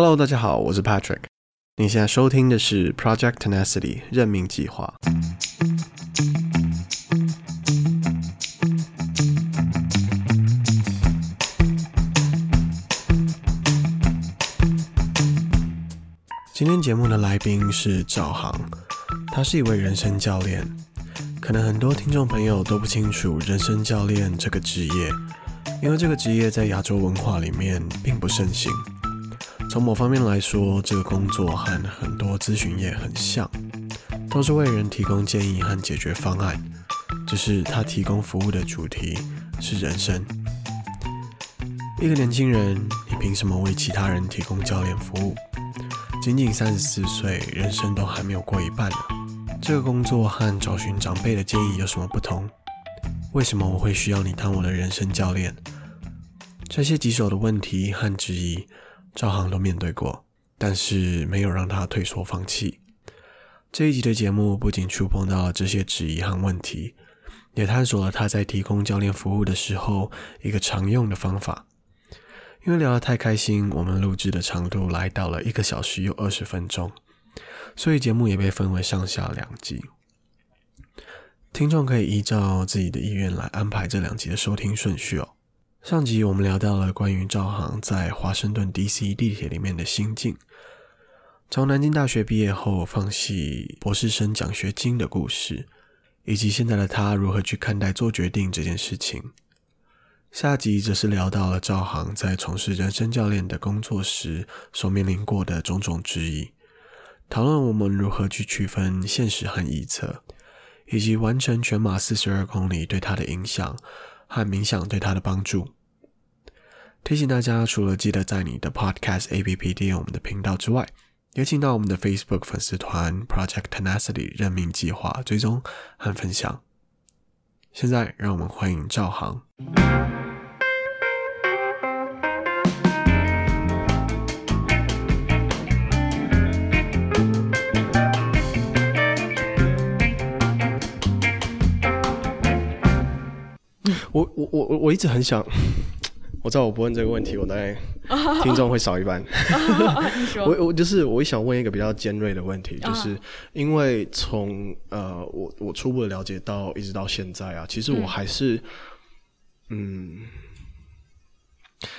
Hello，大家好，我是 Patrick。你现在收听的是 Project Tenacity 任命计划。今天节目的来宾是赵航，他是一位人生教练。可能很多听众朋友都不清楚人生教练这个职业，因为这个职业在亚洲文化里面并不盛行。从某方面来说，这个工作和很多咨询业很像，都是为人提供建议和解决方案。只是他提供服务的主题是人生。一个年轻人，你凭什么为其他人提供教练服务？仅仅三十四岁，人生都还没有过一半呢。这个工作和找寻长辈的建议有什么不同？为什么我会需要你当我的人生教练？这些棘手的问题和质疑。赵航都面对过，但是没有让他退缩放弃。这一集的节目不仅触碰到了这些质疑和问题，也探索了他在提供教练服务的时候一个常用的方法。因为聊得太开心，我们录制的长度来到了一个小时又二十分钟，所以节目也被分为上下两集。听众可以依照自己的意愿来安排这两集的收听顺序哦。上集我们聊到了关于赵航在华盛顿 DC 地铁里面的心境，从南京大学毕业后放弃博士生奖学金的故事，以及现在的他如何去看待做决定这件事情。下集则是聊到了赵航在从事人生教练的工作时所面临过的种种质疑，讨论我们如何去区分现实和臆测，以及完成全马四十二公里对他的影响和冥想对他的帮助。提醒大家，除了记得在你的 Podcast APP 订阅我们的频道之外，也请到我们的 Facebook 粉丝团 Project Tenacity 任命计划追踪和分享。现在，让我们欢迎赵航。我我我我我一直很想。我知道我不问这个问题，我大概 听众会少一半。我我就是我想问一个比较尖锐的问题，就是因为从呃我我初步的了解到一直到现在啊，其实我还是嗯，嗯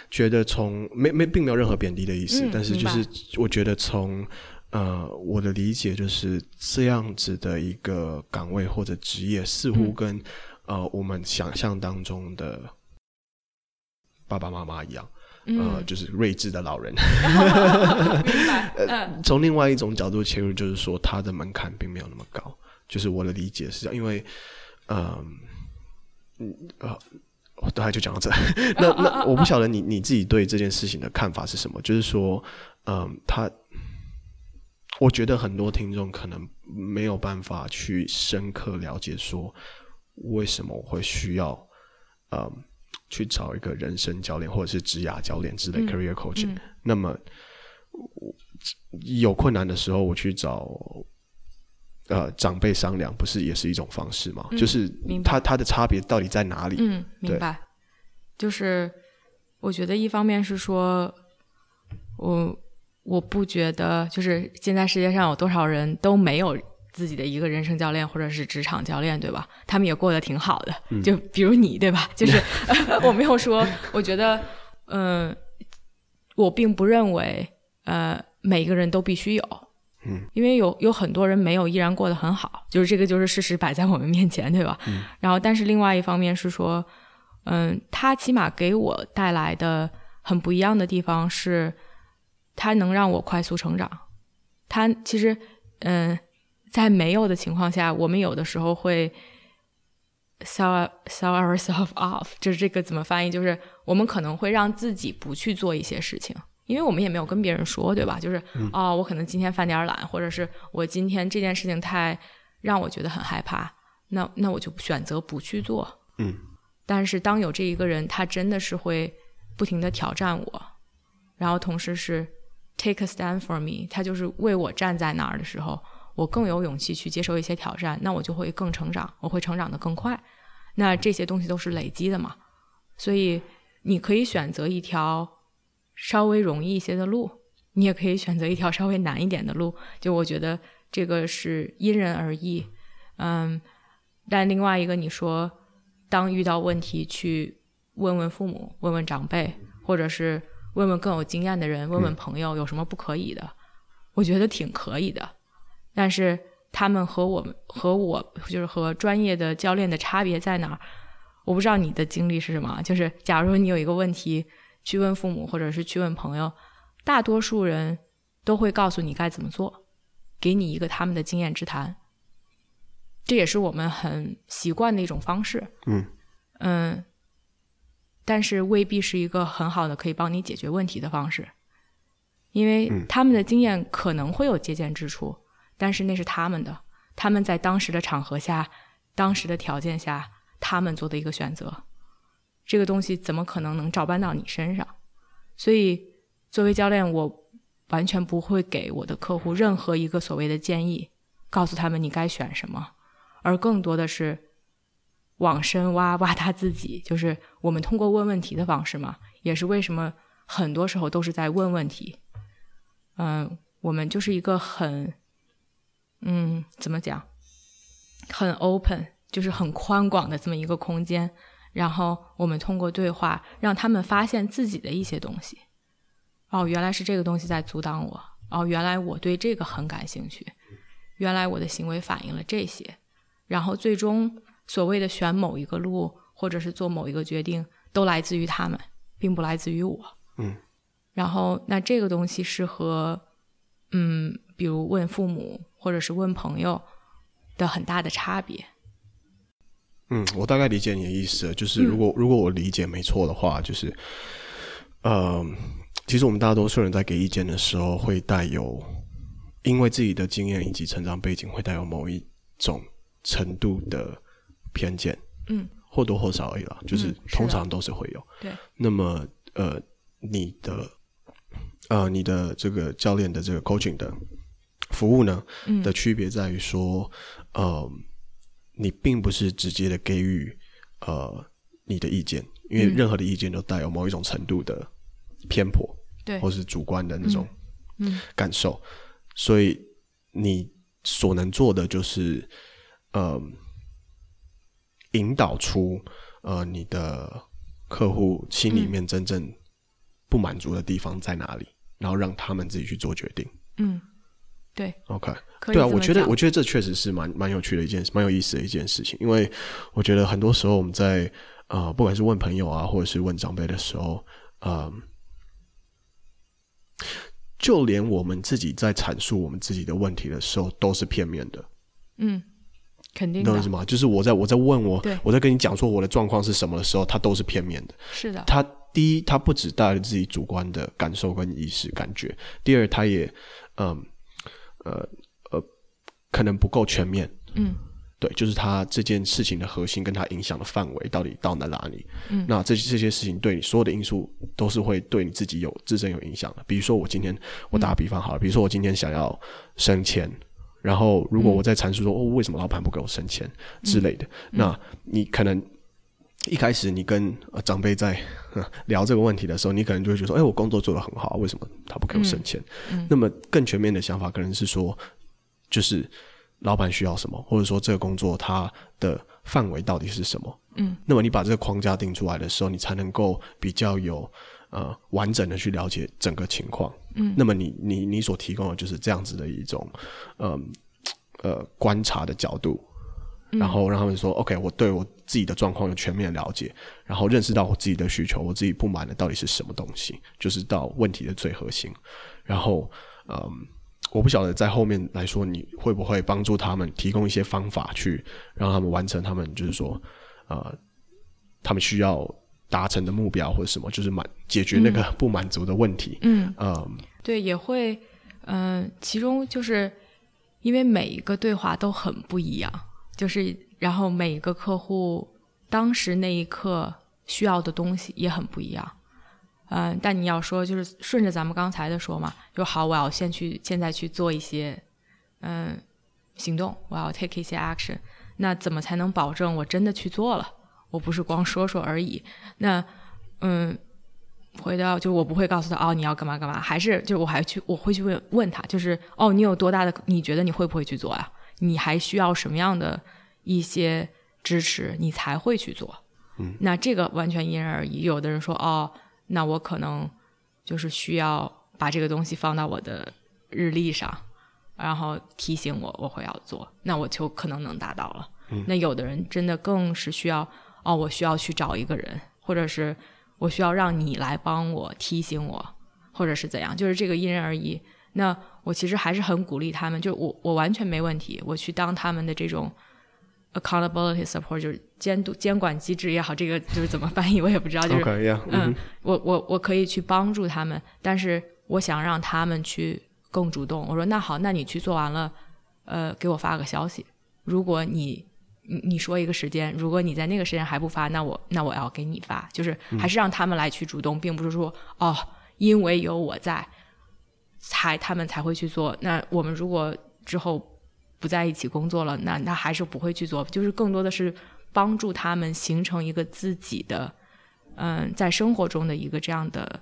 觉得从没没并没有任何贬低的意思，嗯，但是就是我觉得从呃我的理解就是这样子的一个岗位或者职业，似乎跟，嗯，呃我们想象当中的。爸爸妈妈一样，嗯、呃，就是睿智的老人。明白。呃，从另外一种角度切入，就是说他的门槛并没有那么高。就是我的理解是这样，因为，呃、嗯，呃，大概就讲到这。那那我不晓得你你自己对这件事情的看法是什么？就是说，嗯、呃，他，我觉得很多听众可能没有办法去深刻了解说，为什么我会需要，嗯、呃。去找一个人生教练或者是职涯教练之类 career coaching，嗯嗯。那么有困难的时候，我去找呃长辈商量，不是也是一种方式吗？嗯、就是他他的差别到底在哪里？嗯，明白。就是我觉得一方面是说，我我不觉得，就是现在世界上有多少人都没有。自己的一个人生教练或者是职场教练，对吧？他们也过得挺好的。嗯、就比如你，对吧？就是 我没有说，我觉得，嗯、呃，我并不认为，呃，每个人都必须有。嗯。因为有有很多人没有，依然过得很好。就是这个，就是事实摆在我们面前，对吧？嗯。然后，但是另外一方面是说，嗯、呃，他起码给我带来的很不一样的地方是，他能让我快速成长。他其实，嗯、呃。在没有的情况下，我们有的时候会 sell sell ourselves off，就是这个怎么翻译？就是我们可能会让自己不去做一些事情，因为我们也没有跟别人说，对吧？就是、嗯、哦，我可能今天犯点懒，或者是我今天这件事情太让我觉得很害怕，那那我就选择不去做。嗯。但是当有这一个人，他真的是会不停的挑战我，然后同时是 take a stand for me，他就是为我站在那儿的时候。我更有勇气去接受一些挑战，那我就会更成长，我会成长的更快。那这些东西都是累积的嘛，所以你可以选择一条稍微容易一些的路，你也可以选择一条稍微难一点的路。就我觉得这个是因人而异，嗯。但另外一个，你说当遇到问题去问问父母、问问长辈，或者是问问更有经验的人、问问朋友，有什么不可以的？嗯、我觉得挺可以的。但是他们和我们和我就是和专业的教练的差别在哪儿？我不知道你的经历是什么。就是假如说你有一个问题去问父母，或者是去问朋友，大多数人都会告诉你该怎么做，给你一个他们的经验之谈。这也是我们很习惯的一种方式，嗯嗯，但是未必是一个很好的可以帮你解决问题的方式，因为他们的经验可能会有借鉴之处，嗯，但是那是他们的，他们在当时的场合下、当时的条件下，他们做的一个选择，这个东西怎么可能能照搬到你身上？所以作为教练，我完全不会给我的客户任何一个所谓的建议，告诉他们你该选什么。而更多的是往深挖挖他自己，就是我们通过问问题的方式嘛，也是为什么很多时候都是在问问题。嗯，我们就是一个很，嗯，怎么讲，很 open，就是很宽广的这么一个空间。然后我们通过对话，让他们发现自己的一些东西。哦，原来是这个东西在阻挡我。哦，原来我对这个很感兴趣。原来我的行为反映了这些。然后最终所谓的选某一个路，或者是做某一个决定，都来自于他们，并不来自于我。嗯。然后那这个东西是和，嗯，比如问父母或者是问朋友的很大的差别。嗯，我大概理解你的意思，就是如果、嗯、如果我理解没错的话，就是，呃，其实我们大多数人在给意见的时候，会带有因为自己的经验以及成长背景，会带有某一种。程度的偏见，嗯，或多或少而已啦，就是通常都是会有。嗯、对，那么呃，你的呃，你的这个教练的这个 coaching 的服务呢，嗯、的区别在于说，呃，你并不是直接的给予呃你的意见，因为任何的意见都带有某一种程度的偏颇，对，或是主观的那种嗯。感受，嗯、所以你所能做的就是。呃，引导出呃你的客户心里面真正不满足的地方在哪里，嗯、然后让他们自己去做决定。嗯，对，OK，对啊，我觉得我觉得这确实是蛮蛮有趣的一件事，蛮有意思的一件事情，因为我觉得很多时候我们在呃不管是问朋友啊，或者是问长辈的时候，呃，就连我们自己在阐述我们自己的问题的时候，都是片面的。嗯。肯定懂我意思吗？就是我在我在问我，我在跟你讲说我的状况是什么的时候，它都是片面的。是的。他第一，他不只带了自己主观的感受跟意识感觉；第二，他也，嗯，呃呃，可能不够全面。嗯。对，就是他这件事情的核心跟他影响的范围到底到了哪里？嗯。那这这些事情对你所有的因素都是会对你自己有自身有影响的。比如说，我今天我打个比方好了，嗯、比如说我今天想要升迁。然后，如果我在阐述说、嗯、哦，为什么老板不给我升迁之类的，嗯、那你可能一开始你跟、呃、长辈在聊这个问题的时候，你可能就会觉得说，哎，我工作做得很好，为什么他不给我升迁？嗯嗯、那么更全面的想法可能是说，就是老板需要什么，或者说这个工作它的范围到底是什么？嗯，那么你把这个框架定出来的时候，你才能够比较有。呃，完整的去了解整个情况，嗯，那么你你你所提供的就是这样子的一种，呃呃观察的角度，然后让他们说、嗯、，OK，我对我自己的状况有全面了解，然后认识到我自己的需求，我自己不满的到底是什么东西，就是到问题的最核心，然后，嗯、呃，我不晓得在后面来说，你会不会帮助他们提供一些方法去让他们完成他们就是说，呃，他们需要。达成的目标或者什么，就是满解决那个不满足的问题。嗯，嗯，嗯对，也会，嗯、呃，其中就是因为每一个对话都很不一样，就是然后每一个客户当时那一刻需要的东西也很不一样。嗯、但你要说就是顺着咱们刚才的说嘛，就好，我要先去现在去做一些嗯、行动，我要 take 一些 action，那怎么才能保证我真的去做了？我不是光说说而已，那，嗯，回到就是我不会告诉他哦，你要干嘛干嘛，还是就是我还去我会去问问他，就是哦，你有多大的你觉得你会不会去做呀？你还需要什么样的一些支持，你才会去做？嗯，那这个完全因人而异。有的人说哦，那我可能就是需要把这个东西放到我的日历上，然后提醒我我会要做，那我就可能能达到了。嗯，那有的人真的更是需要哦，我需要去找一个人，或者是。我需要让你来帮我提醒我，或者是怎样，就是这个因人而异。那我其实还是很鼓励他们，就我我完全没问题，我去当他们的这种 accountability support，就是监督监管机制也好，这个就是怎么翻译我也不知道。就是 okay, yeah. 嗯，我我我可以去帮助他们，但是我想让他们去更主动。我说那好，那你去做完了，呃，给我发个消息。如果你你你说一个时间，如果你在那个时间还不发，那我那我要给你发，就是还是让他们来去主动，嗯、并不是说哦，因为有我在，才他们才会去做。那我们如果之后不在一起工作了，那那还是不会去做。就是更多的是帮助他们形成一个自己的，嗯，在生活中的一个这样的，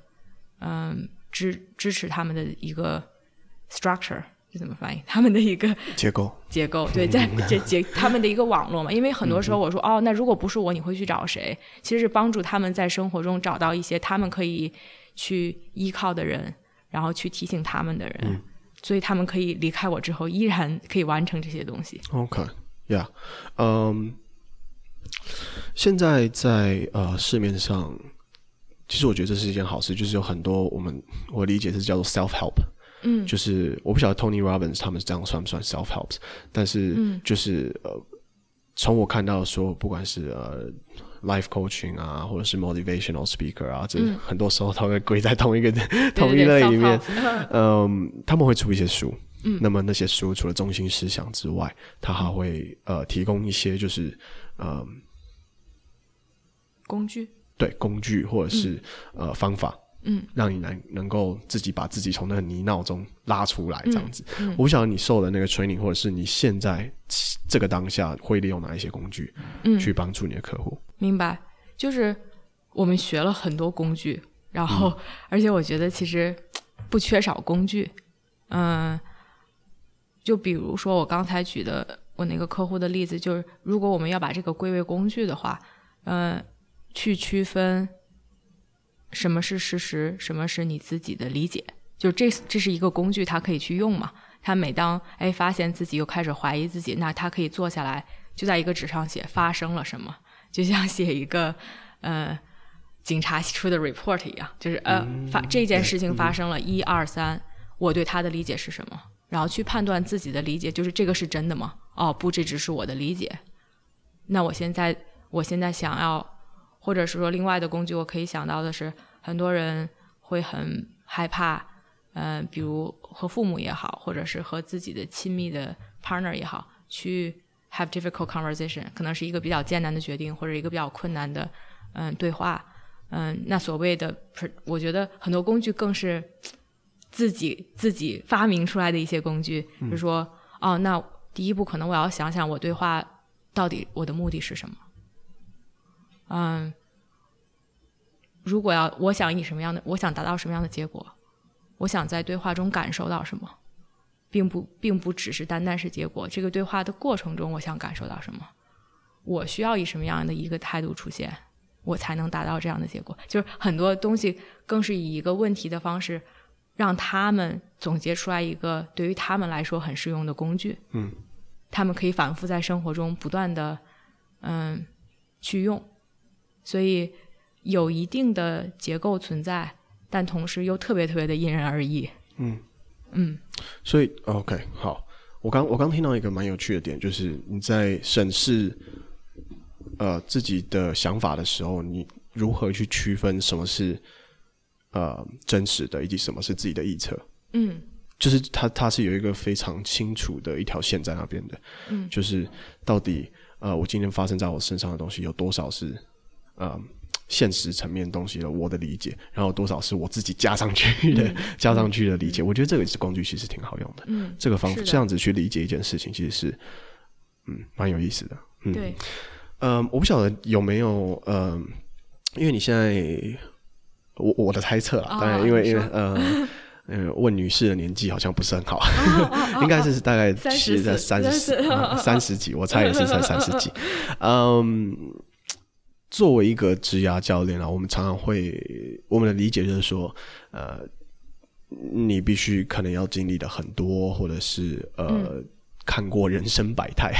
嗯，支支持他们的一个 structure。怎么翻译？他们的一个结构，结构对，在 这结他们的一个网络嘛。因为很多时候我说、嗯、哦，那如果不是我，你会去找谁？其实是帮助他们在生活中找到一些他们可以去依靠的人，然后去提醒他们的人，嗯、所以他们可以离开我之后，依然可以完成这些东西。OK，Yeah，嗯，现在在呃市面上，其实我觉得这是一件好事，就是有很多我们我理解是叫做 self help。嗯，就是我不晓得 Tony Robbins 他们这样算不算 self helps，但是就是、嗯、呃，从我看到说，不管是呃 life coaching 啊，或者是 motivational speaker 啊，这很多时候他会归在同一个、嗯、同一类里面。嗯，他们会出一些书，嗯，那么那些书除了中心思想之外，他还会呃提供一些就是呃工具，对工具或者是、嗯、呃方法。嗯，让你能能够自己把自己从那个泥淖中拉出来，这样子。嗯嗯、我不晓得你受的那个 training，或者是你现在这个当下会利用哪一些工具，嗯，去帮助你的客户。明白，就是我们学了很多工具，然后、嗯、而且我觉得其实不缺少工具。嗯，就比如说我刚才举的我那个客户的例子，就是如果我们要把这个归为工具的话，嗯，去区分。什么是事实？什么是你自己的理解？就这，这是一个工具，它可以去用嘛？他每当哎发现自己又开始怀疑自己，那他可以坐下来，就在一个纸上写发生了什么，就像写一个呃警察出的 report 一样，就是呃发这件事情发生了一二三，我对他的理解是什么？然后去判断自己的理解，就是这个是真的吗？哦，不，这只是我的理解。那我现在，我现在想要。或者是说，另外的工具，我可以想到的是，很多人会很害怕，嗯、呃，比如和父母也好，或者是和自己的亲密的 partner 也好，去 have difficult conversation，可能是一个比较艰难的决定，或者一个比较困难的，嗯、呃，对话，嗯、呃，那所谓的，我觉得很多工具更是自己自己发明出来的一些工具，比如说，嗯、哦，那第一步可能我要想想，我对话到底我的目的是什么。嗯，如果要我想以什么样的，我想达到什么样的结果，我想在对话中感受到什么，并不并不只是单单是结果。这个对话的过程中，我想感受到什么，我需要以什么样的一个态度出现，我才能达到这样的结果。就是很多东西更是以一个问题的方式，让他们总结出来一个对于他们来说很适用的工具。嗯，他们可以反复在生活中不断的嗯去用。所以有一定的结构存在，但同时又特别特别的因人而异。嗯嗯，所以 OK 好，我刚我刚听到一个蛮有趣的点，就是你在审视呃自己的想法的时候，你如何去区分什么是呃真实的，以及什么是自己的臆测？嗯，就是它它是有一个非常清楚的一条线在那边的。嗯，就是到底呃我今天发生在我身上的东西有多少是。呃，现实层面东西的我的理解，然后多少是我自己加上去的，嗯、加上去的理解。嗯、我觉得这个是工具，其实挺好用的。嗯，这个方法这样子去理解一件事情，其实是嗯蛮有意思的。嗯，对。嗯、呃，我不晓得有没有嗯、呃，因为你现在我我的猜测啊，当然因为因为呃。嗯，问女士的年纪好像不是很好，应该是大概是在三十三十几，我猜也是在三十几。嗯，作为一个职涯教练啊，我们常常会我们的理解就是说，呃，你必须可能要经历的很多，或者是呃、嗯、看过人生百态，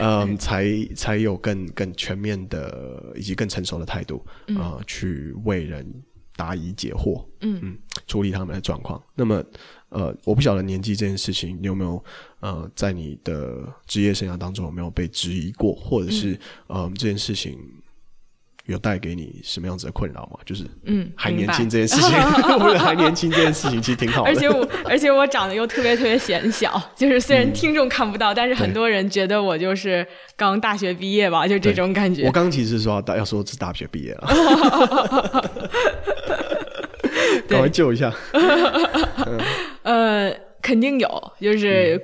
嗯，才才有更更全面的以及更成熟的态度啊、呃，去为人。答疑解惑，嗯嗯，处理他们的状况。那么，呃，我不晓得年纪这件事情，你有没有呃，在你的职业生涯当中有没有被质疑过，或者是、嗯、呃，这件事情有带给你什么样子的困扰吗？就是嗯，还年轻这件事情，还年轻这件事情其实挺好的。而且我，而且我长得又特别特别显小，就是虽然听众看不到、嗯，但是很多人觉得我就是刚大学毕业吧，就这种感觉。我刚其实说要说是大学毕业了。赶快救一下！嗯、呃，肯定有，就是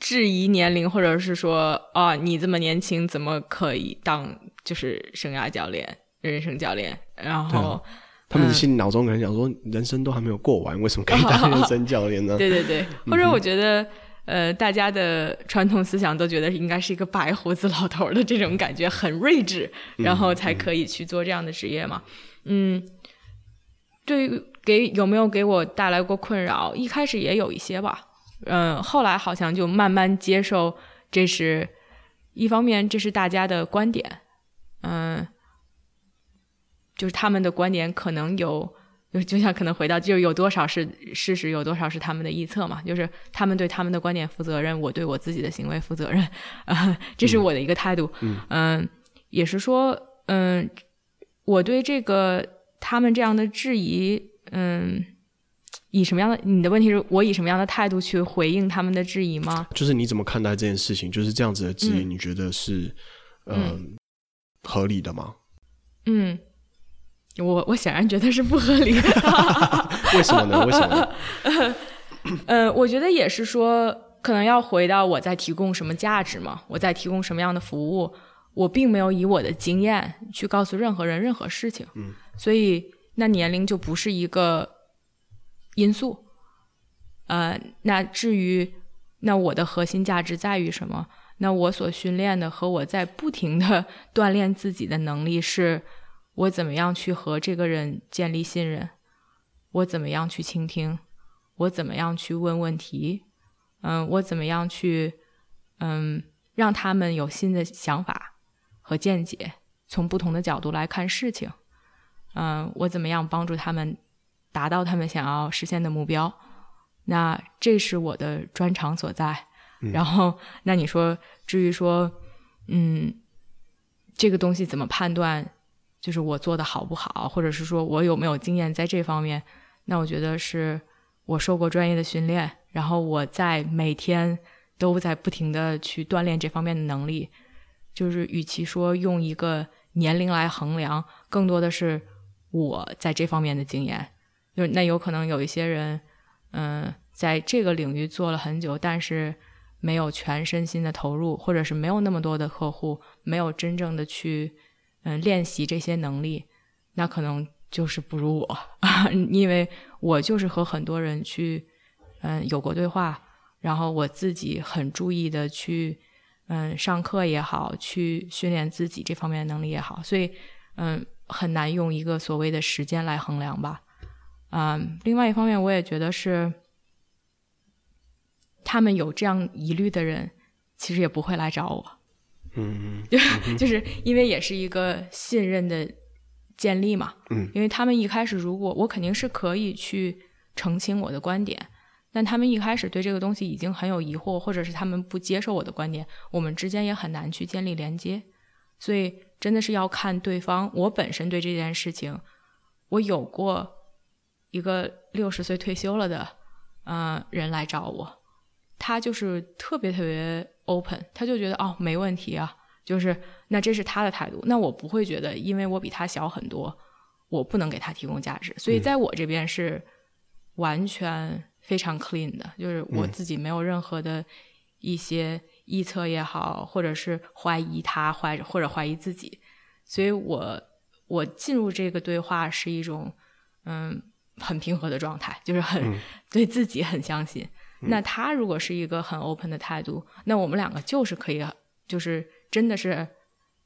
质疑年龄，或者是说啊，你这么年轻，怎么可以当就是生涯教练、人生教练？然后他们心里脑中可能想说，人生都还没有过完，为什么可以当人生教练呢？对对对，或者我觉得，呃，大家的传统思想都觉得应该是一个白胡子老头的这种感觉，很睿智，然后才可以去做这样的职业嘛。嗯，对于。给有没有给我带来过困扰？一开始也有一些吧，嗯，后来好像就慢慢接受，这是一方面，这是大家的观点，嗯，就是他们的观点可能有，就就像可能回到，就是有多少是事实，有多少是他们的臆测嘛，就是他们对他们的观点负责任，我对我自己的行为负责任，啊，这是我的一个态度，嗯，嗯，也是说，嗯，我对这个他们这样的质疑。嗯，以什么样的？你的问题是我以什么样的态度去回应他们的质疑吗？就是你怎么看待这件事情？就是这样子的质疑，你觉得是嗯，嗯合理的吗？嗯，我我显然觉得是不合理的。为什么呢？为什么呢？呃，我觉得也是说，可能要回到我在提供什么价值嘛？我在提供什么样的服务？我并没有以我的经验去告诉任何人任何事情。嗯，所以。那年龄就不是一个因素，呃，那至于那我的核心价值在于什么？那我所训练的和我在不停的 锻炼自己的能力，是我怎么样去和这个人建立信任，我怎么样去倾听，我怎么样去问问题，嗯、我怎么样去，嗯，让他们有新的想法和见解，从不同的角度来看事情。嗯，我怎么样帮助他们达到他们想要实现的目标？那这是我的专长所在。嗯、然后，那你说，至于说，嗯，这个东西怎么判断？就是我做的好不好，或者是说我有没有经验在这方面？那我觉得是我受过专业的训练，然后我在每天都在不停的去锻炼这方面的能力。就是与其说用一个年龄来衡量，更多的是。我在这方面的经验，就那有可能有一些人，嗯，在这个领域做了很久，但是没有全身心的投入，或者是没有那么多的客户，没有真正的去嗯练习这些能力，那可能就是不如我，因为我就是和很多人去嗯有过对话，然后我自己很注意的去嗯上课也好，去训练自己这方面的能力也好，所以嗯。很难用一个所谓的时间来衡量吧，嗯，另外一方面，我也觉得是他们有这样疑虑的人，其实也不会来找我，嗯，就就是因为也是一个信任的建立嘛，嗯，因为他们一开始如果我肯定是可以去澄清我的观点，但他们一开始对这个东西已经很有疑惑，或者是他们不接受我的观点，我们之间也很难去建立连接，所以。真的是要看对方。我本身对这件事情，我有过一个六十岁退休了的，嗯、呃，人来找我，他就是特别特别 open，他就觉得哦，没问题啊，就是那这是他的态度，那我不会觉得，因为我比他小很多，我不能给他提供价值，所以在我这边是完全非常 clean 的，就是我自己没有任何的一些。臆测也好，或者是怀疑他，怀或者怀疑自己，所以我我进入这个对话是一种嗯很平和的状态，就是很、嗯、对自己很相信。嗯、那他如果是一个很 open 的态度，那我们两个就是可以，就是真的是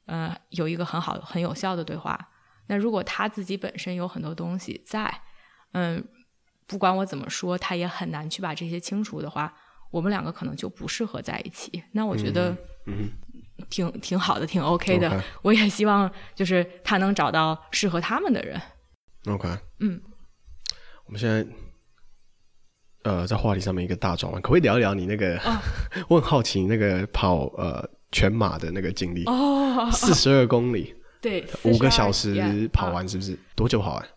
嗯、呃、有一个很好很有效的对话。那如果他自己本身有很多东西在，嗯，不管我怎么说，他也很难去把这些清除的话，我们两个可能就不适合在一起。那我觉得，嗯。嗯挺挺好的，挺 OK 的。Okay. 我也希望就是他能找到适合他们的人。OK，嗯，我们现在呃在话题上面一个大转弯，可不可以聊一聊你那个？哦、我很好奇那个跑呃全马的那个经历哦，四十二公里，对，五个小时跑完是不是？多久跑完？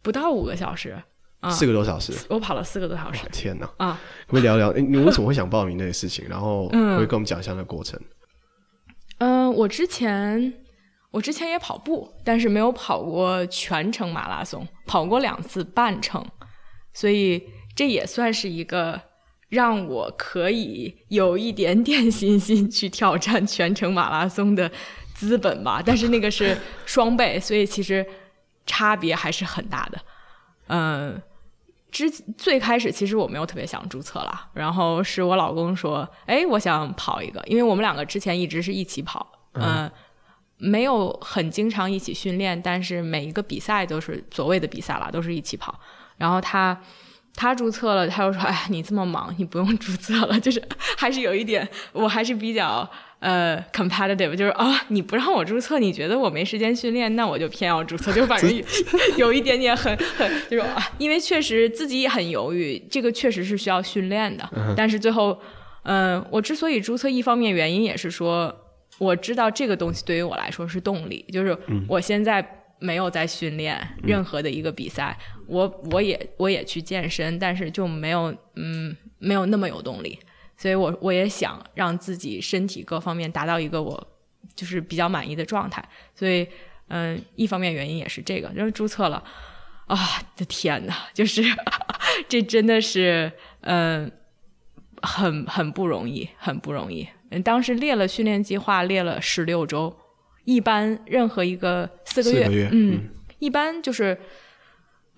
不到五个小时，嗯、四个多小时。我跑了四个多小时。天哪！啊，可不可以聊聊？你为什么会想报名那个事情？然后可不可以跟我们讲一下那个过程？嗯，我之前我之前也跑步，但是没有跑过全程马拉松，跑过两次半程，所以这也算是一个让我可以有一点点信心去挑战全程马拉松的资本吧。但是那个是双倍，所以其实差别还是很大的。嗯。之最开始其实我没有特别想注册啦，然后是我老公说：“哎，我想跑一个，因为我们两个之前一直是一起跑，嗯、呃，没有很经常一起训练，但是每一个比赛都是所谓的比赛啦，都是一起跑。然后他他注册了，他又说：哎，你这么忙，你不用注册了，就是还是有一点，我还是比较。”呃，competitive 就是啊，你不让我注册，你觉得我没时间训练，那我就偏要注册，就反正有，一点点很很就是啊，因为确实自己也很犹豫，这个确实是需要训练的。Uh. 但是最后，嗯、呃，我之所以注册，一方面原因也是说，我知道这个东西对于我来说是动力，就是我现在没有在训练任何的一个比赛，嗯、我我也我也去健身，但是就没有嗯没有那么有动力。所以我，我我也想让自己身体各方面达到一个我就是比较满意的状态。所以，嗯，一方面原因也是这个，就是注册了，啊，的天呐，就是这真的是，嗯，很很不容易，很不容易。嗯，当时列了训练计划，列了十六周，一般任何一个四个月，个月嗯，嗯，一般就是。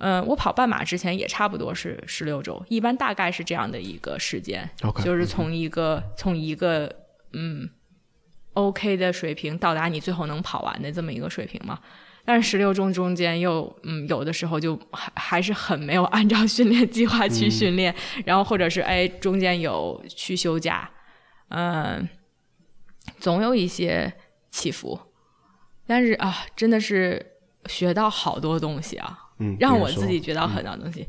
嗯，我跑半马之前也差不多是十六周，一般大概是这样的一个时间，okay, 就是从一个、嗯、从一个嗯 OK 的水平到达你最后能跑完的这么一个水平嘛。但是十六周中间又嗯有的时候就还还是很没有按照训练计划去训练，嗯、然后或者是哎中间有去休假，嗯，总有一些起伏，但是啊真的是学到好多东西啊。嗯，让我自己学到很多东西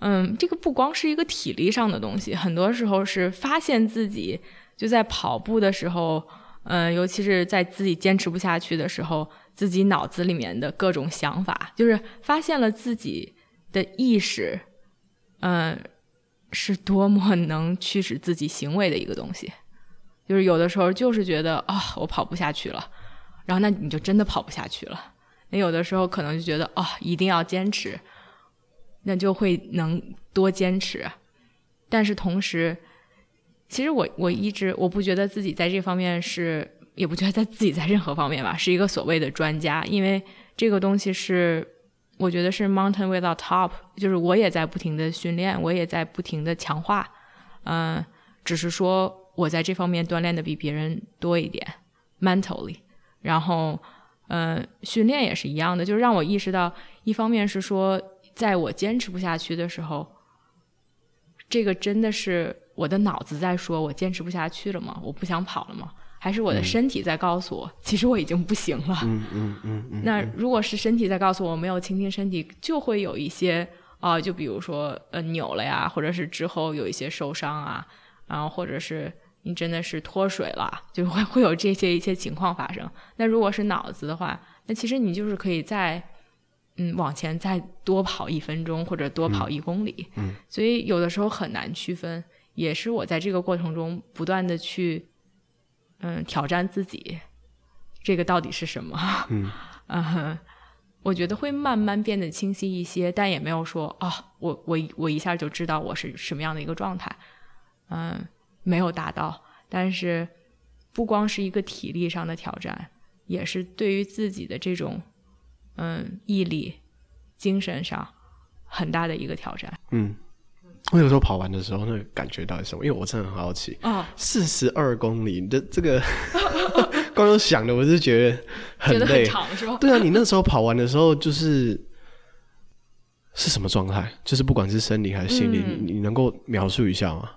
嗯，嗯，这个不光是一个体力上的东西，很多时候是发现自己就在跑步的时候，嗯，尤其是在自己坚持不下去的时候，自己脑子里面的各种想法，就是发现了自己的意识，嗯，是多么能驱使自己行为的一个东西。就是有的时候就是觉得啊、哦，我跑不下去了，然后那你就真的跑不下去了。那有的时候可能就觉得哦，一定要坚持，那就会能多坚持。但是同时，其实我我一直我不觉得自己在这方面是，也不觉得在自己在任何方面吧，是一个所谓的专家。因为这个东西是，我觉得是 mountain without top，就是我也在不停的训练，我也在不停的强化。嗯、只是说我在这方面锻炼的比别人多一点，mentally，然后。嗯，训练也是一样的，就是让我意识到，一方面是说，在我坚持不下去的时候，这个真的是我的脑子在说，我坚持不下去了吗？我不想跑了吗？还是我的身体在告诉我，嗯、其实我已经不行了？嗯嗯嗯嗯。那如果是身体在告诉我，我没有倾听身体，就会有一些啊、呃，就比如说呃扭了呀，或者是之后有一些受伤啊，然后或者是。你真的是脱水了，就会会有这些一些情况发生。那如果是脑子的话，那其实你就是可以再嗯往前再多跑一分钟或者多跑一公里。嗯。嗯。所以有的时候很难区分，也是我在这个过程中不断的去嗯挑战自己，这个到底是什么？嗯。嗯，我觉得会慢慢变得清晰一些，但也没有说啊、哦，我我我一下就知道我是什么样的一个状态。嗯。没有达到，但是不光是一个体力上的挑战，也是对于自己的这种嗯，毅力、精神上很大的一个挑战。嗯，我有时候跑完的时候，那个感觉到底什么？因为我真的很好奇。啊，四十二公里的这个，光有想的，我是觉得很长是吧？对啊，你那时候跑完的时候，就是是什么状态？就是不管是生理还是心理，嗯、你能够描述一下吗？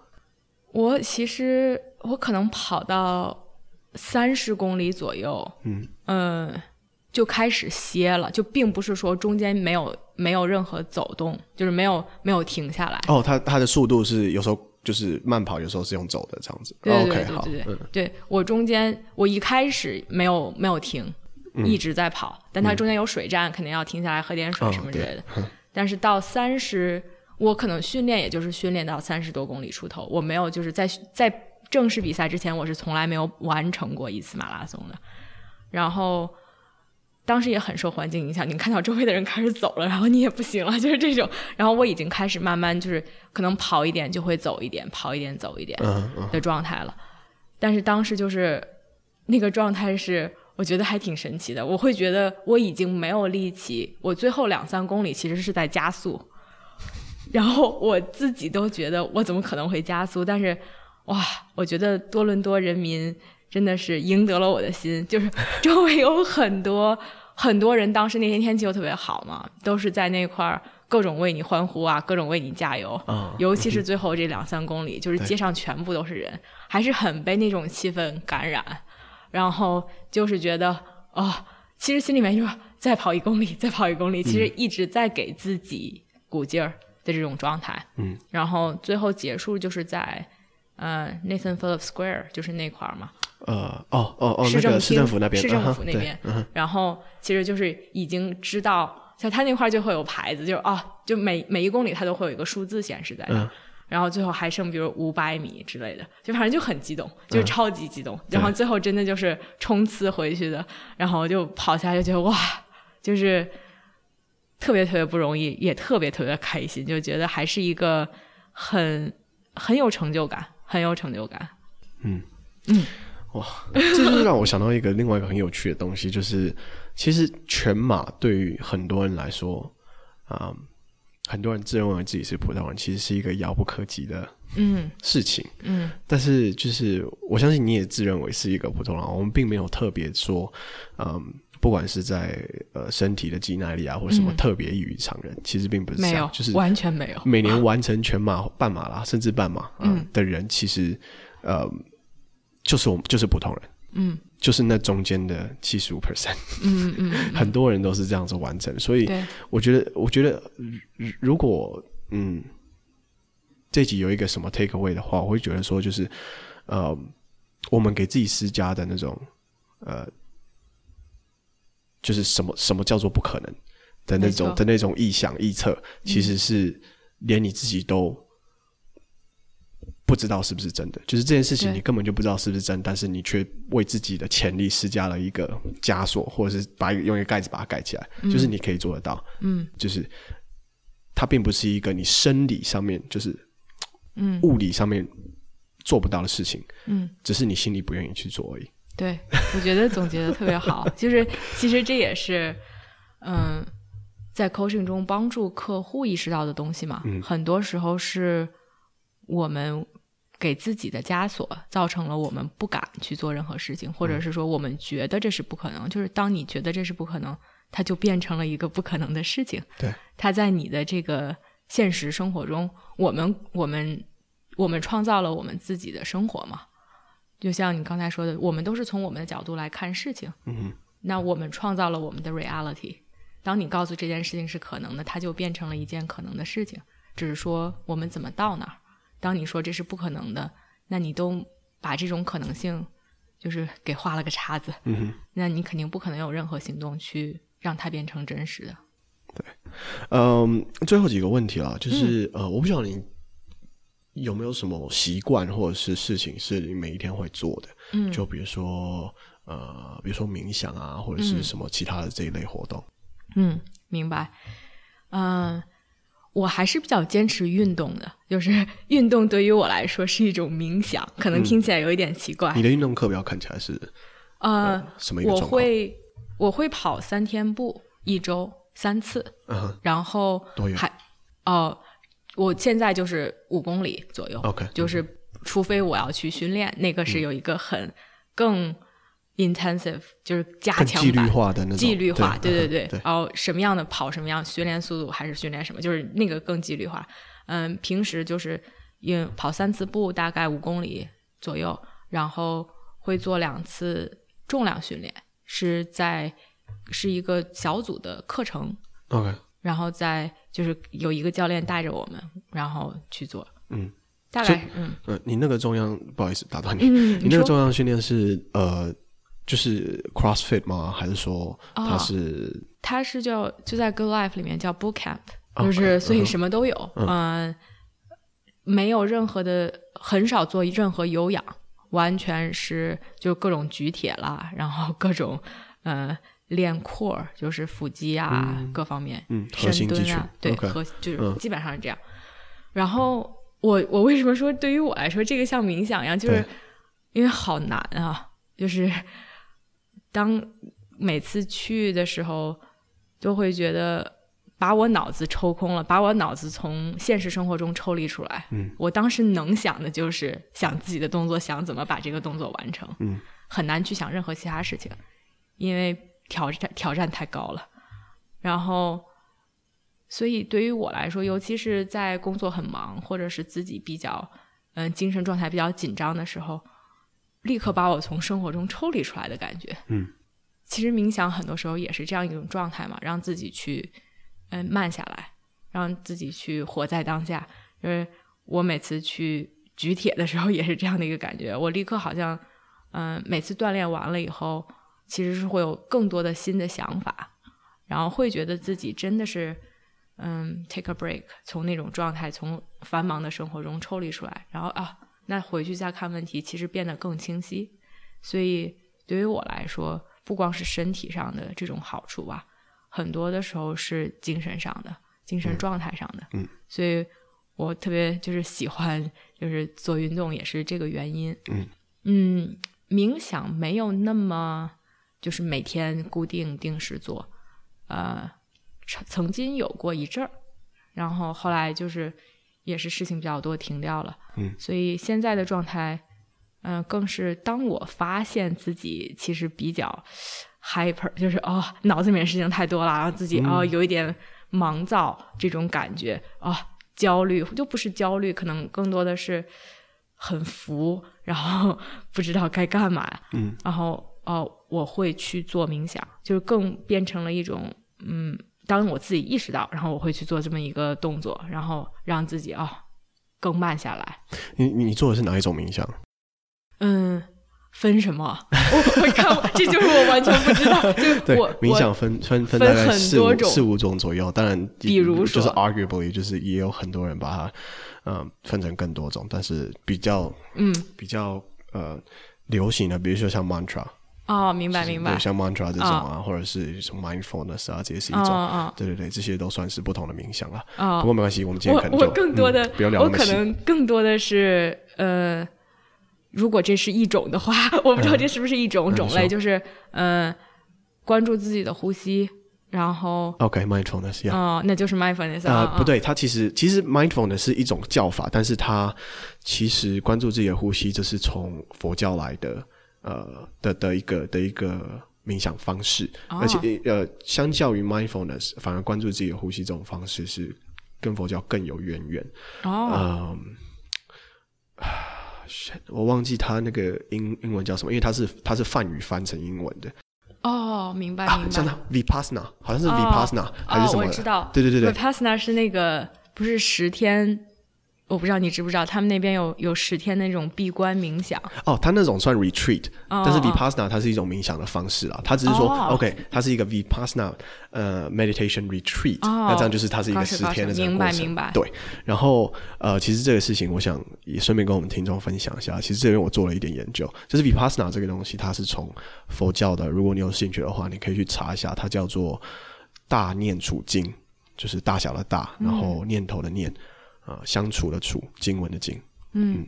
我其实我可能跑到三十公里左右，嗯嗯。呃就开始歇了，就并不是说中间没有没有任何走动，就是没有没有停下来。哦，它它的速度是有时候就是慢跑，有时候是用走的这样子。对对对对对，对，对我中间我一开始没有没有停，嗯，一直在跑，但它中间有水站，嗯，肯定要停下来喝点水什么之类的。哦，但是到三十，我可能训练也就是训练到三十多公里出头，我没有就是在在正式比赛之前，我是从来没有完成过一次马拉松的，然后。当时也很受环境影响，你看到周围的人开始走了，然后你也不行了，就是这种。然后我已经开始慢慢就是可能跑一点就会走一点，跑一点走一点的状态了。Uh, uh. 但是当时就是那个状态是，我觉得还挺神奇的。我会觉得我已经没有力气，我最后两三公里其实是在加速，然后我自己都觉得我怎么可能会加速？但是哇，我觉得多伦多人民。真的是赢得了我的心，就是 周围有很多很多人，当时那天天气又特别好嘛，都是在那块儿各种为你欢呼啊，各种为你加油。哦、尤其是最后这两三公里，就是街上全部都是人，还是很被那种气氛感染。然后就是觉得哦，其实心里面就是再跑一公里，再跑一公里，其实一直在给自己鼓劲儿的这种状态。嗯，然后最后结束就是在呃 Nathan Phillips Square，就是那块儿嘛。呃，哦哦哦，市政市政府那边，市政府那边。Uh 然后其实就是已经知道，像他那块就会有牌子，就是啊、哦，就每每一公里它都会有一个数字显示在那。Uh -huh. 然后最后还剩比如五百米之类的，就反正就很激动，就超级激动。Uh. 然后最后真的就是冲刺回去的，然后就跑下来就觉得哇，就是特别特别不容易，也特别特别开心，就觉得还是一个很很有成就感，很有成就感。嗯嗯。哇，这就是让我想到一个另外一个很有趣的东西，就是其实全马对于很多人来说，啊、嗯，很多人自认为自己是普通人，其实是一个遥不可及的嗯事情嗯，嗯，但是就是我相信你也自认为是一个普通人，我们并没有特别说，嗯，不管是在呃身体的肌耐力啊或者什么特别异于常人、嗯，其实并不是这样，没有，就是完全没有，每年完成全马、半马啦，甚至半马嗯，嗯的人，其实呃。就是我们就是普通人，嗯，就是那中间的七十五 percent，嗯嗯，很多人都是这样子完成，所以我觉得，我觉得如果嗯，这集有一个什么 take away 的话，我会觉得说，就是呃，我们给自己施加的那种呃，就是什么什么叫做不可能的那种的那种臆想臆测，其实是连你自己都。不知道是不是真的，就是这件事情你根本就不知道是不是真，但是你却为自己的潜力施加了一个枷锁，或者是把用一个盖子把它盖起来，嗯，就是你可以做得到，嗯，就是它并不是一个你生理上面就是，嗯，物理上面做不到的事情，嗯，只是你心里不愿意去做而已。对，我觉得总结的特别好，就是其实这也是，嗯，在 coaching 中帮助客户意识到的东西嘛，嗯，很多时候是我们。给自己的枷锁造成了我们不敢去做任何事情，或者是说我们觉得这是不可能。就是当你觉得这是不可能，它就变成了一个不可能的事情。对，它在你的这个现实生活中，我们我们我们创造了我们自己的生活嘛。就像你刚才说的，我们都是从我们的角度来看事情。嗯，那我们创造了我们的 reality。当你告诉这件事情是可能的，它就变成了一件可能的事情。只是说我们怎么到那儿。当你说这是不可能的，那你都把这种可能性就是给画了个叉子，嗯，那你肯定不可能有任何行动去让它变成真实的。对，嗯，最后几个问题啊，就是、嗯、呃，我不晓得你有没有什么习惯或者是事情是你每一天会做的，嗯，就比如说呃，比如说冥想啊，或者是什么其他的这一类活动。嗯，明白，嗯、呃。我还是比较坚持运动的，就是运动对于我来说是一种冥想，可能听起来有一点奇怪。嗯、你的运动课表看起来是呃，呃什么一个状况？我会我会跑三天步，一周三次，嗯，然后还哦、呃，我现在就是五公里左右，OK，就是除非我要去训练，那个是有一个很更 intensive，就是加强纪律化的那种，纪律化，对对对，对，然后什么样的跑什么样，训练速度还是训练什么，就是那个更纪律化。嗯，平时就是因为跑三次步，大概五公里左右，然后会做两次重量训练，是在是一个小组的课程，OK，然后再就是有一个教练带着我们，然后去做，嗯，大概嗯呃，你那个中央不好意思打断你，嗯，你那个中央训练是呃，就是 CrossFit 吗？还是说它是？哦、它是叫就在 Good Life 里面叫 Boot Camp。就是，所以什么都有，嗯、uh-huh. 呃，没有任何的，很少做任何有氧，完全是就各种举铁啦，然后各种呃练 core，就是腹肌啊、嗯、各方面，嗯，深蹲啊，对核就是基本上是这样。嗯、然后我我为什么说对于我来说这个像冥想一样，就是因为好难啊，就是当每次去的时候都会觉得。把我脑子抽空了，把我脑子从现实生活中抽离出来。嗯，我当时能想的就是想自己的动作，想怎么把这个动作完成。嗯，很难去想任何其他事情，因为挑战挑战太高了。然后，所以对于我来说，尤其是在工作很忙，或者是自己比较嗯、呃、精神状态比较紧张的时候，立刻把我从生活中抽离出来的感觉。嗯，其实冥想很多时候也是这样一种状态嘛，让自己去。嗯，慢下来，让自己去活在当下。就是我每次去举铁的时候，也是这样的一个感觉。我立刻好像，嗯，每次锻炼完了以后，其实是会有更多的新的想法，然后会觉得自己真的是，嗯，take a break，从那种状态，从繁忙的生活中抽离出来，然后啊，那回去再看问题，其实变得更清晰。所以对于我来说，不光是身体上的这种好处吧。很多的时候是精神上的，精神状态上的，嗯，所以我特别就是喜欢，就是做运动也是这个原因，嗯嗯，冥想没有那么就是每天固定定时做，呃，曾经有过一阵儿，然后后来就是也是事情比较多停掉了，嗯，所以现在的状态，嗯、呃，更是当我发现自己其实比较。hyper 就是哦，脑子里面事情太多了，然后自己、嗯、哦有一点忙躁这种感觉哦，焦虑就不是焦虑，可能更多的是很浮，然后 不知道该干嘛。嗯，然后哦，我会去做冥想，就是更变成了一种嗯，当我自己意识到，然后我会去做这么一个动作，然后让自己哦更慢下来。你你做的是哪一种冥想？嗯。分什么？我我看，这就是我完全不知道。就 我冥想分分分大概四五四五种左右，当然，比如说就是 arguably 就是也有很多人把它嗯、呃、分成更多种，但是比较嗯比较呃流行的，比如说像 mantra 哦，明白明白，像 mantra 这种啊，哦、或者是什么 mindfulness 啊，这也是一种，哦、对对对，这些都算是不同的冥想了。哦、不过没关系，我们今天可能就我我更多的、嗯、不要聊那么细，我可能更多的是呃。如果这是一种的话，我不知道这是不是一种种类，嗯、就是嗯、呃，关注自己的呼吸，然后 OK，mindfulness，哦，那就是 mindfulness 啊、呃，不对，它其实其实 mindfulness 是一种叫法，但是它其实关注自己的呼吸，这是从佛教来的，呃的的一个的一个冥想方式，哦、而且呃，相较于 mindfulness，反而关注自己的呼吸这种方式是跟佛教更有渊源哦。嗯 我忘记他那个英英文叫什么，因为他是他是梵语翻成英文的。哦，明白明白。像他 Vipassana，好像是 Vipassana、哦、还是什么、哦？我知道。对对对对，Vipassana 是那个不是十天。我不知道你知不知道，他们那边有有十天那种闭关冥想。哦，他那种算 retreat，、哦、但是 vipassana 它是一种冥想的方式啊。他只是说、哦、，OK，它是一个 vipassana 呃 meditation retreat，、哦、那这样就是它是一个十天的这个过程。明白明白。对，然后呃，其实这个事情，我想也顺便跟我们听众分享一下。其实这边我做了一点研究，就是 vipassana 这个东西，它是从佛教的。如果你有兴趣的话，你可以去查一下，它叫做大念处经，就是大小的大，然后念头的念。嗯啊，相处的处，经文的经，嗯，嗯，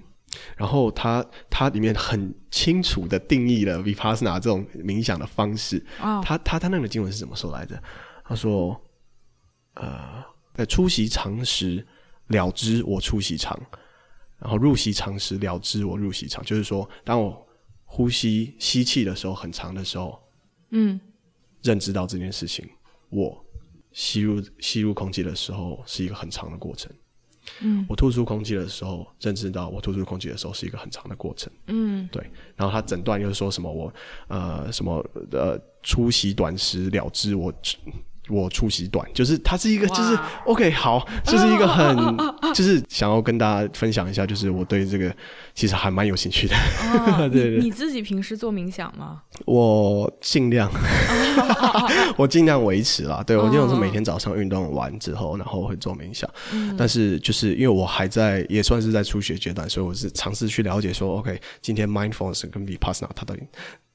然后它它里面很清楚的定义了 Vipassana 这种冥想的方式。哦，他他他那个经文是怎么说来着？他说，呃，在出席长时了知我出席长，然后入席长时了知我入席长，就是说，当我呼吸吸气的时候很长的时候，嗯，认知到这件事情，我吸入吸入空气的时候是一个很长的过程。嗯，我吐出空气的时候，认知到我吐出空气的时候是一个很长的过程。嗯，对。然后他诊断又说什么我呃什么呃出席短时了之我。我出席短，就是它是一个，就是 OK，好，就是一个很，就是想要跟大家分享一下，就是我对这个其实还蛮有兴趣的。哦、对，对对，你自己平时做冥想吗？我尽量，我尽量维持啦。对，我经常是每天早上运动完之后，然后会做冥想。嗯、但是就是因为我还在，也算是在初学阶段，所以我是尝试去了解说，OK，今天 mindfulness 跟 vipassana 它到底。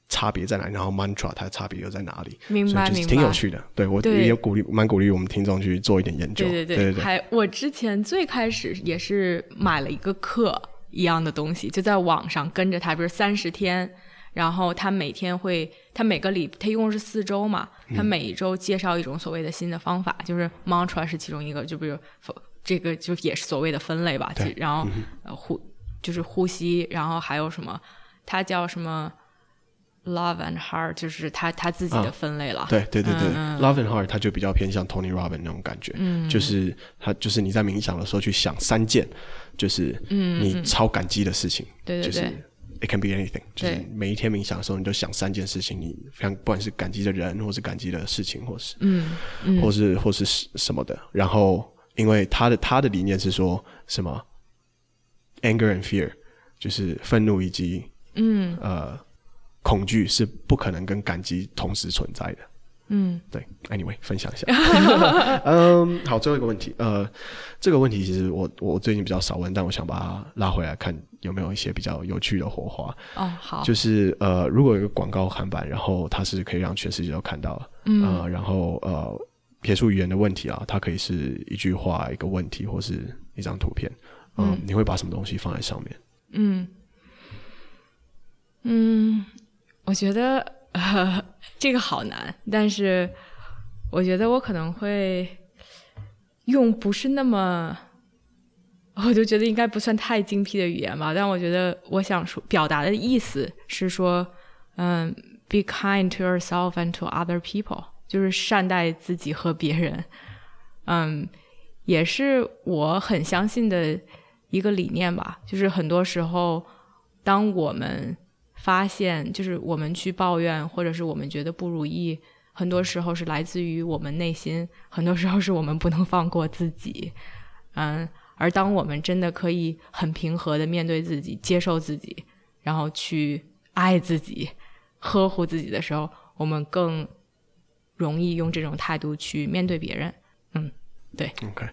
差别在哪里？然后 mantra 它的差别又在哪里？明白，明白挺有趣的。对，我也有鼓励，蛮鼓励我们听众去做一点研究。对对对，对对对，还我之前最开始也是买了一个课一样的东西，就在网上跟着他，比如三十天，然后他每天会，他每个礼，他一共是四周嘛，他每一周介绍一种所谓的新的方法，嗯、就是 mantra 是其中一个，就比如这个就也是所谓的分类吧。对，然后、嗯、呼就是呼吸，然后还有什么？他叫什么？Love and Heart 就是他他自己的分类了。啊、对对对对、嗯、，Love and Heart 他就比较偏向 Tony Robbins 那种感觉，嗯、就是他就是你在冥想的时候去想三件，就是你超感激的事情。对对对。就是 It can be anything，就是每一天冥想的时候，你就想三件事情，你非常不管是感激的人，或是感激的事情，或是嗯，嗯或是或是什么的。然后，因为他的他的理念是说什么，Anger and Fear，就是愤怒以及嗯呃。恐惧是不可能跟感激同时存在的。嗯，对。Anyway，分享一下。嗯，好，最后一个问题。呃，这个问题其实我我最近比较少问，但我想把它拉回来看有没有一些比较有趣的火花。哦，好。就是呃，如果有一个广告看板，然后它是可以让全世界都看到，嗯、呃，然后呃，撇除语言的问题啊，它可以是一句话、一个问题，或是一张图片。呃、嗯，你会把什么东西放在上面？嗯嗯。我觉得呃，这个好难，但是我觉得我可能会用不是那么，我就觉得应该不算太精辟的语言吧。但我觉得我想说表达的意思是说，嗯，be kind to yourself and to other people，就是善待自己和别人。嗯，也是我很相信的一个理念吧。就是很多时候，当我们发现就是我们去抱怨，或者是我们觉得不如意，很多时候是来自于我们内心，很多时候是我们不能放过自己。嗯，而当我们真的可以很平和的面对自己，接受自己，然后去爱自己、呵护自己的时候，我们更容易用这种态度去面对别人。嗯，对。OK，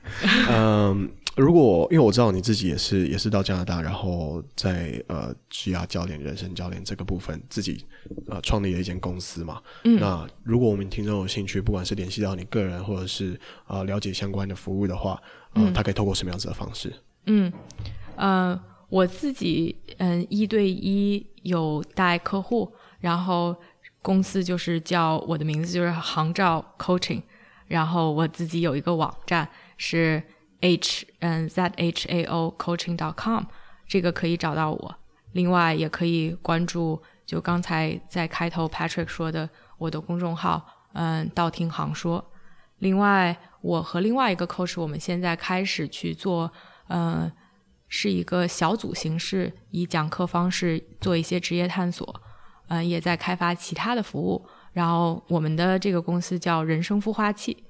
嗯。如果因为我知道你自己也是也是到加拿大，然后在呃职涯教练、人生教练这个部分自己呃创立了一间公司嘛。嗯。那如果我们听众有兴趣，不管是联系到你个人，或者是呃了解相关的服务的话，呃，嗯，他可以透过什么样子的方式？嗯，呃，我自己嗯一对一有带客户，然后公司就是叫我的名字就是航照 Coaching，然后我自己有一个网站是。H 嗯 z h a o coaching dot com 这个可以找到我，另外也可以关注就刚才在开头 Patrick 说的我的公众号，嗯，道听行说。另外，我和另外一个 coach，我们现在开始去做，嗯，是一个小组形式，以讲课方式做一些职业探索，嗯，也在开发其他的服务。然后我们的这个公司叫人生孵化器，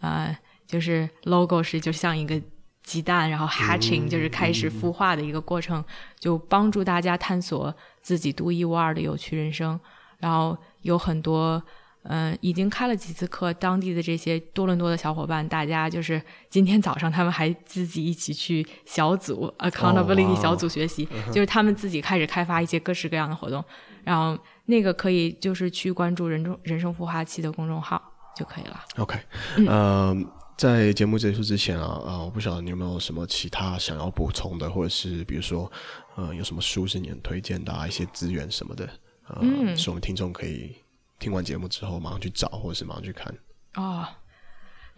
嗯。就是 logo 是就像一个鸡蛋，然后 hatching 就是开始孵化的一个过程，就帮助大家探索自己独一无二的有趣人生。然后有很多，嗯、呃，已经开了几次课，当地的这些多伦多的小伙伴，大家就是今天早上他们还自己一起去小组 accountability 小组学习，就是他们自己开始开发一些各式各样的活动。然后那个可以就是去关注人中人生孵化器的公众号就可以了。OK，嗯。Uh 在节目结束之前啊，啊、呃，我不晓得你有没有什么其他想要补充的，或者是比如说，呃，有什么书是你很推荐的啊，一些资源什么的，呃，嗯，是我们听众可以听完节目之后马上去找，或者是马上去看。哦，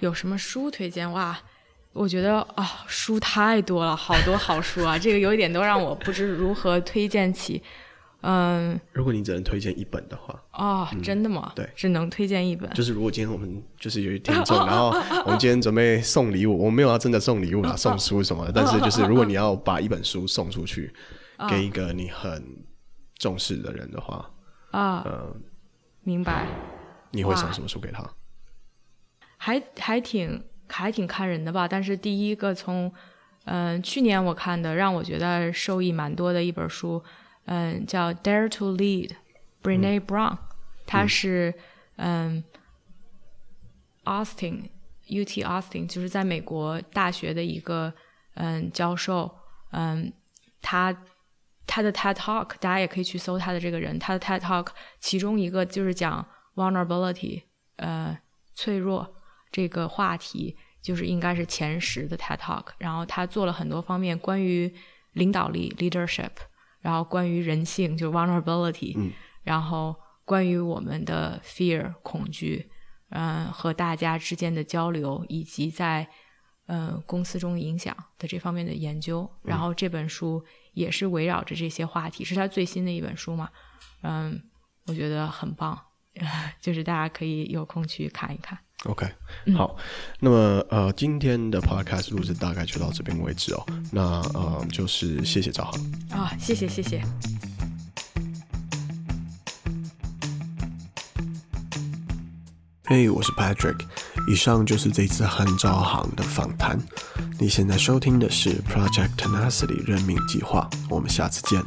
有什么书推荐？哇，我觉得啊、哦，书太多了，好多好书啊，这个有一点都让我不知如何推荐起。嗯，如果你只能推荐一本的话，哦，嗯、真的吗？对，只能推荐一本。就是如果今天我们就是有一听众，然后我们今天准备送礼物，我们没有要真的送礼物啦，送书什么的，但是就是如果你要把一本书送出去，给一个你很重视的人的话，啊，嗯，明白。你会送什么书给他？还还挺还挺看人的吧，但是第一个从嗯、呃、去年我看的，让我觉得受益蛮多的一本书。嗯，叫 Dare to Lead》，Brene Brown，他、嗯、是嗯，Austin，UT Austin，就是在美国大学的一个嗯教授，嗯，他他的 TED Talk，大家也可以去搜他的这个人，他的 TED Talk，其中一个就是讲 vulnerability，呃，脆弱这个话题，就是应该是前十的 TED Talk，然后他做了很多方面关于领导力 leadership。然后关于人性，就是 vulnerability，嗯，然后关于我们的 fear 恐惧，嗯，和大家之间的交流，以及在嗯公司中影响的这方面的研究。然后这本书也是围绕着这些话题，是他最新的一本书嘛？嗯，我觉得很棒，就是大家可以有空去看一看。OK，好，那么呃，今天的 Podcast 录制大概就到这边为止哦。那呃，就是谢谢赵航啊，谢谢谢谢。嘿，我是 Patrick，以上就是这次和赵航的访谈。你现在收听的是 Project Tenacity 任命计划，我们下次见。